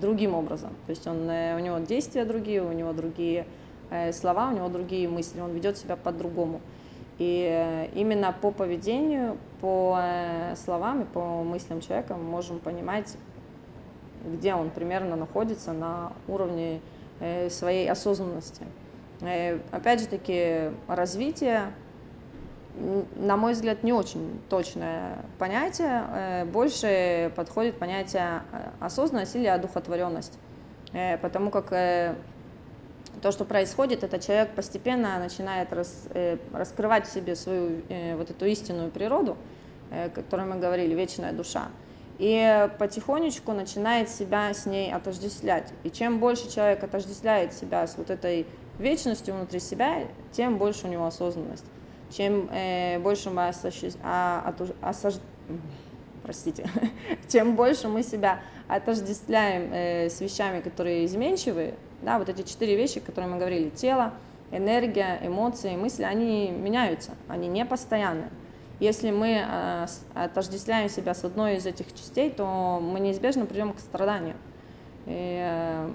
другим образом. То есть он, у него действия другие, у него другие Э, слова, у него другие мысли, он ведет себя по-другому. И э, именно по поведению, по э, словам и по мыслям человека мы можем понимать, где он примерно находится на уровне своей осознанности. Опять же таки, развитие, на мой взгляд, не очень точное понятие, больше подходит понятие осознанность или одухотворенность, потому как то, что происходит, это человек постепенно начинает рас, э, раскрывать в себе свою э, вот эту истинную природу, э, о которой мы говорили, вечная душа, и потихонечку начинает себя с ней отождествлять. И чем больше человек отождествляет себя с вот этой вечностью внутри себя, тем больше у него осознанность. Чем э, больше мы осощ... а, от... осож... простите, чем больше мы себя отождествляем э, с вещами, которые изменчивые, да, вот эти четыре вещи, которые мы говорили, тело, энергия, эмоции, мысли, они меняются, они не постоянны. Если мы э, отождествляем себя с одной из этих частей, то мы неизбежно придем к страданию. И э,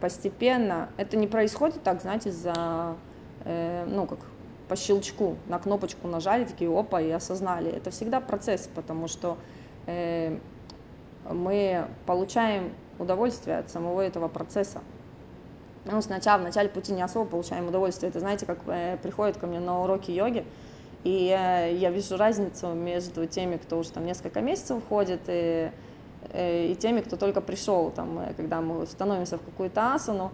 постепенно это не происходит так, знаете, за, э, ну, как по щелчку, на кнопочку нажали, такие опа, и осознали. Это всегда процесс, потому что мы получаем удовольствие от самого этого процесса. Ну, сначала, в начале пути не особо получаем удовольствие. Это, знаете, как э, приходят ко мне на уроки йоги, и э, я вижу разницу между теми, кто уже там несколько месяцев ходит, и, э, и теми, кто только пришел, там, э, когда мы становимся в какую-то асану,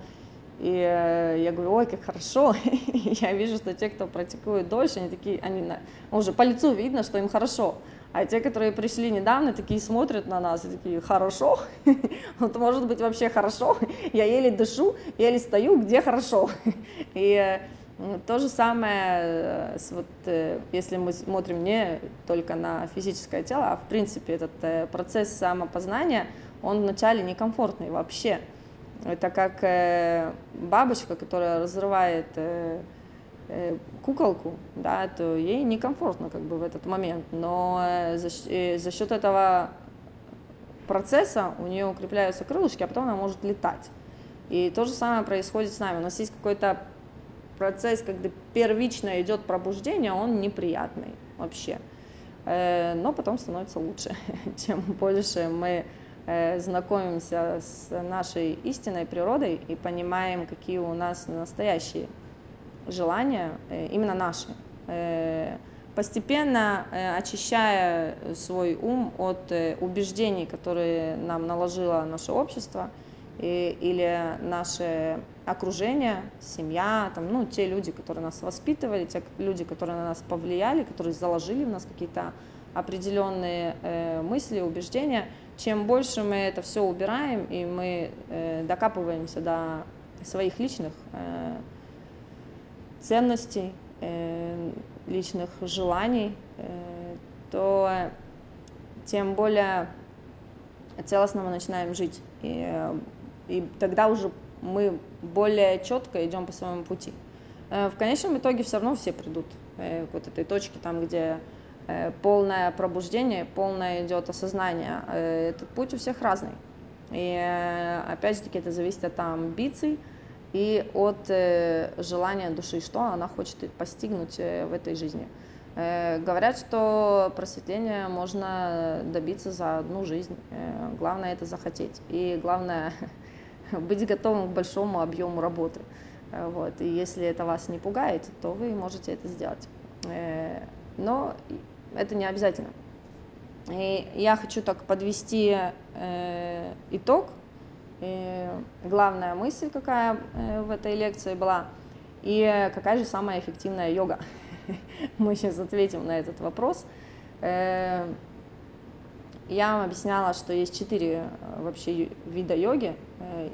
и э, я говорю, ой, как хорошо. я вижу, что те, кто практикует дольше, они такие, они уже по лицу видно, что им хорошо. А те, которые пришли недавно, такие смотрят на нас и такие, хорошо? вот может быть вообще хорошо? Я еле дышу, еле стою, где хорошо? и э, то же самое, э, вот, если мы смотрим не только на физическое тело, а в принципе этот процесс самопознания, он вначале некомфортный вообще. Это как э, бабочка, которая разрывает э, э, куколку, да, то ей некомфортно как бы в этот момент. Но за, за счет этого процесса у нее укрепляются крылышки, а потом она может летать. И то же самое происходит с нами. У нас есть какой-то процесс, когда первично идет пробуждение, он неприятный вообще. Но потом становится лучше. Чем больше мы Э, знакомимся с нашей истинной природой и понимаем, какие у нас настоящие желания, э, именно наши. Э, постепенно очищая свой ум от убеждений, которые нам наложило наше общество или наше окружение, семья, там, ну, те люди, которые нас воспитывали, те люди, которые на нас повлияли, которые заложили в нас какие-то определенные мысли, убеждения – чем больше мы это все убираем, и мы э, докапываемся до своих личных э, ценностей, э, личных желаний, э, то тем более целостно мы начинаем жить. И, э, и тогда уже мы более четко идем по своему пути. В конечном итоге все равно все придут к вот этой точке, там, где полное пробуждение, полное идет осознание. Этот путь у всех разный. И опять же таки это зависит от амбиций и от желания души, что она хочет постигнуть в этой жизни. Говорят, что просветление можно добиться за одну жизнь. Главное это захотеть. И главное быть готовым к большому объему работы. Вот. И если это вас не пугает, то вы можете это сделать. Но это не обязательно. И я хочу так подвести э, итог. И главная мысль, какая э, в этой лекции была, и какая же самая эффективная йога. Мы сейчас ответим на этот вопрос. Э, я вам объясняла, что есть четыре э, вообще вида йоги.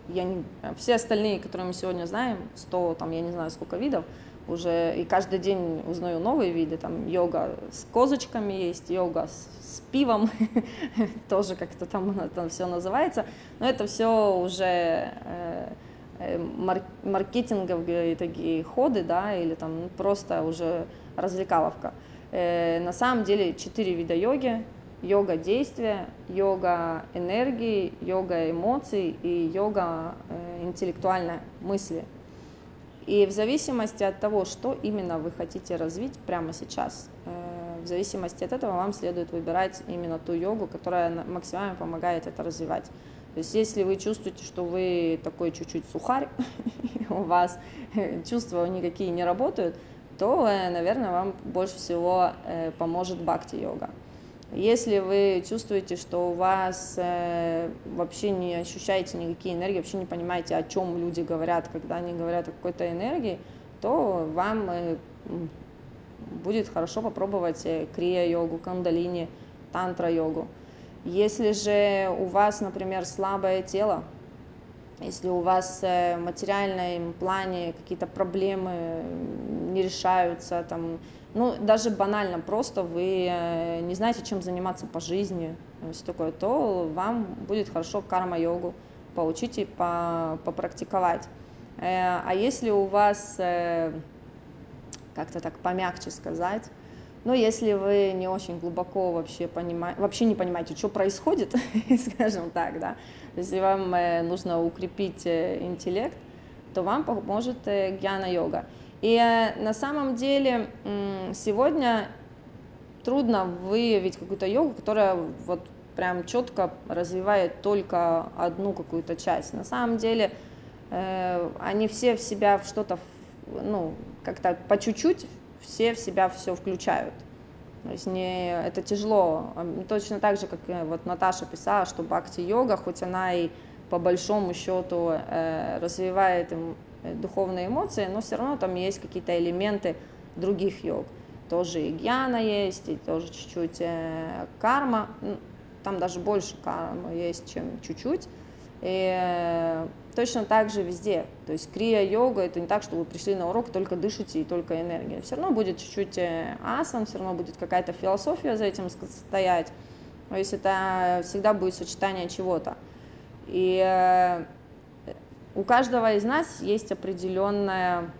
Я не, все остальные, которые мы сегодня знаем, 100, там, я не знаю, сколько видов, уже и каждый день узнаю новые виды, там йога с козочками есть, йога с пивом, тоже как-то там, там все называется, но это все уже э, э маркетинговые такие ходы, да, или там просто уже развлекаловка. Э, на самом деле четыре вида йоги, йога действия, йога энергии, йога эмоций и йога интеллектуальной мысли. И в зависимости от того, что именно вы хотите развить прямо сейчас, в зависимости от этого вам следует выбирать именно ту йогу, которая максимально помогает это развивать. То есть если вы чувствуете, что вы такой чуть-чуть сухарь, у вас чувства никакие не работают, то, наверное, вам больше всего э, поможет бхакти-йога. Если вы чувствуете, что у вас э, вообще не ощущаете никакие энергии, вообще не понимаете, о чем люди говорят, когда они говорят о какой-то энергии, то вам э, будет хорошо попробовать э, крия-йогу, кандалини, тантра-йогу. Если же у вас, например, слабое тело, если у вас э, в материальном плане какие-то проблемы не решаются, там, ну, даже банально, просто вы э, не знаете, чем заниматься по жизни, все такое, то вам будет хорошо карма-йогу поучить и попрактиковать. А если у вас, как-то так помягче сказать, ну, если вы не очень глубоко вообще понимаете, вообще не понимаете, что происходит, скажем так, да, если вам нужно укрепить интеллект, то вам поможет гьяна-йога. И э, на самом деле сегодня трудно выявить какую-то йогу, которая вот прям четко развивает только одну какую-то часть. На самом деле э, они все в себя что-то, ну, как-то по чуть-чуть все в себя все включают. То есть не, это тяжело. Точно так же, как э, вот Наташа писала, что бхакти-йога, хоть она и по большому счету э, развивает им э, духовные эмоции, но все равно там есть какие-то элементы других йог. Тоже и гьяна есть, и тоже чуть-чуть э, карма. Там даже больше кармы есть, чем чуть-чуть. И э, точно так же везде. То есть крия-йога, это не так, что вы пришли на урок, только дышите и только энергия. Все равно будет чуть-чуть э, асан, все равно будет какая-то философия за этим стоять. То есть это всегда будет сочетание чего-то. И э, у каждого из нас есть определенная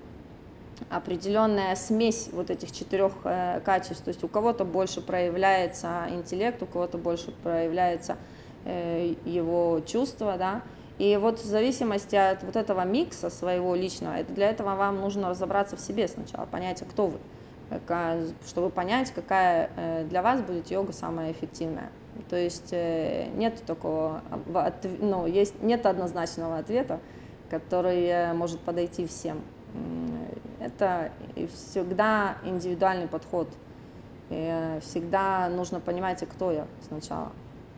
определенная смесь вот этих четырех э, качеств. То есть у кого-то больше проявляется интеллект, у кого-то больше проявляется его чувство, да. И вот в зависимости от вот этого микса своего личного, это для этого вам нужно разобраться в себе сначала, понять, а кто вы, чтобы понять, какая э, для вас будет йога самая эффективная. То есть э, нет такого, ну, есть, нет однозначного ответа, который э, может подойти всем это всегда индивидуальный подход. И всегда нужно понимать, а кто я сначала,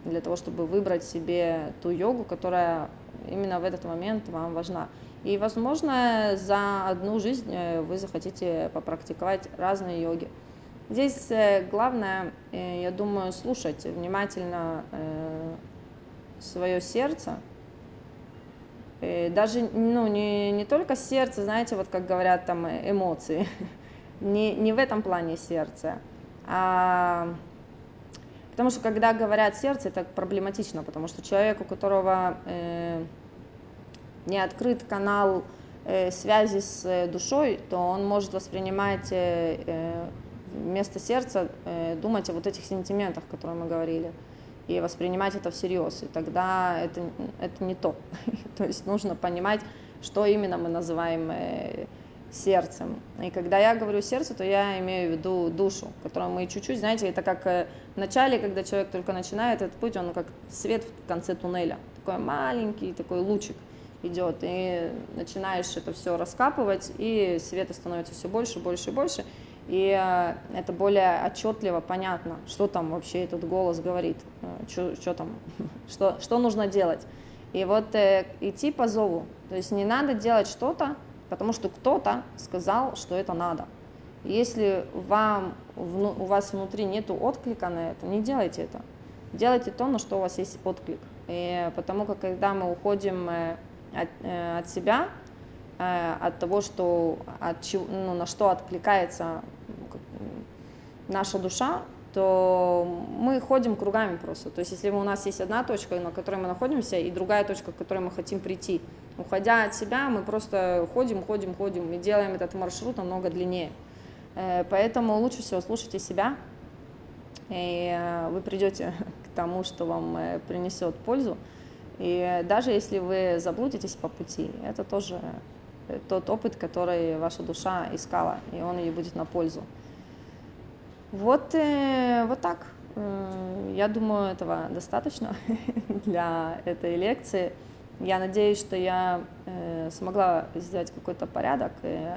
для того, чтобы выбрать себе ту йогу, которая именно в этот момент вам важна. И, возможно, за одну жизнь э, вы захотите попрактиковать разные йоги. Здесь э, главное, э, я думаю, слушать внимательно свое сердце, Э, даже ну, не, не только сердце, знаете, вот как говорят там эмоции, не, не в этом плане сердце, а потому что когда говорят сердце, это проблематично, потому что человек, у которого э, не открыт канал э, связи с э, душой, то он может воспринимать э, э, вместо сердца, э, думать о вот этих сентиментах, которые мы говорили и воспринимать это всерьез. И тогда это, это не то. то есть нужно понимать, что именно мы называем э, сердцем. И когда я говорю сердце, то я имею в виду душу, которую мы чуть-чуть, знаете, это как э, в начале, когда человек только начинает этот путь, он как свет в конце туннеля. Такой маленький такой лучик идет, и начинаешь это все раскапывать, и света становится все больше, больше и больше и э, это более отчетливо понятно, что там вообще этот голос говорит, что, что там, что, что нужно делать. И вот э, идти по зову, то есть не надо делать что-то, потому что кто-то сказал, что это надо. Если вам, у вас внутри нет отклика на это, не делайте это. Делайте то, на что у вас есть отклик. И потому как когда мы уходим э, от, от себя, Э, от того, что, от чего, ну, на что откликается наша душа, то мы ходим кругами просто. То есть если у нас есть одна точка, на которой мы находимся, и другая точка, к которой мы хотим прийти, уходя от себя, мы просто ходим, ходим, ходим и делаем этот маршрут намного длиннее. Э, поэтому лучше всего слушайте себя, и э, вы придете к тому, что вам принесет пользу. И даже если вы заблудитесь по пути, это тоже тот опыт, который ваша душа искала, и он ей будет на пользу. Вот, э, вот так. Э, я думаю, этого достаточно для этой лекции. Я надеюсь, что я э, смогла сделать какой-то порядок, и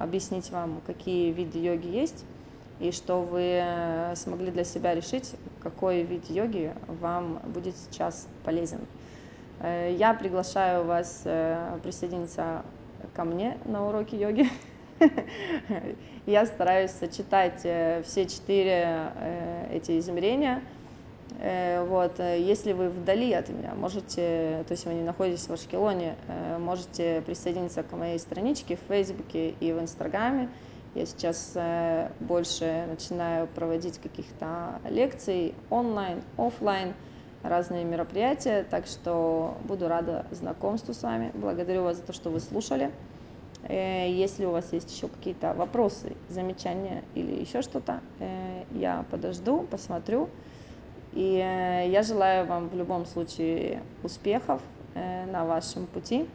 объяснить вам, какие виды йоги есть, и что вы смогли для себя решить, какой вид йоги вам будет сейчас полезен. Я приглашаю вас присоединиться ко мне на уроки йоги. Я стараюсь сочетать э, все четыре э, эти измерения. Э, вот, если вы вдали от меня, можете, то есть вы не находитесь в Ашкелоне, можете присоединиться к моей страничке в Фейсбуке и в Инстаграме. Я сейчас больше начинаю проводить каких-то лекций онлайн, офлайн, разные мероприятия, так что буду рада знакомству с вами. Благодарю вас за то, что вы слушали. Э, если у вас есть еще какие-то вопросы, замечания или еще что-то, э, я подожду, посмотрю. И э, я желаю вам в любом случае успехов на вашем пути.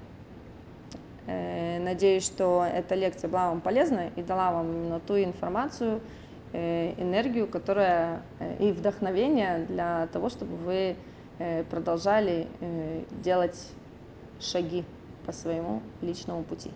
Надеюсь, что эта лекция была вам полезна и дала вам именно ту информацию энергию, которая и вдохновение для того, чтобы вы продолжали делать шаги по своему личному пути.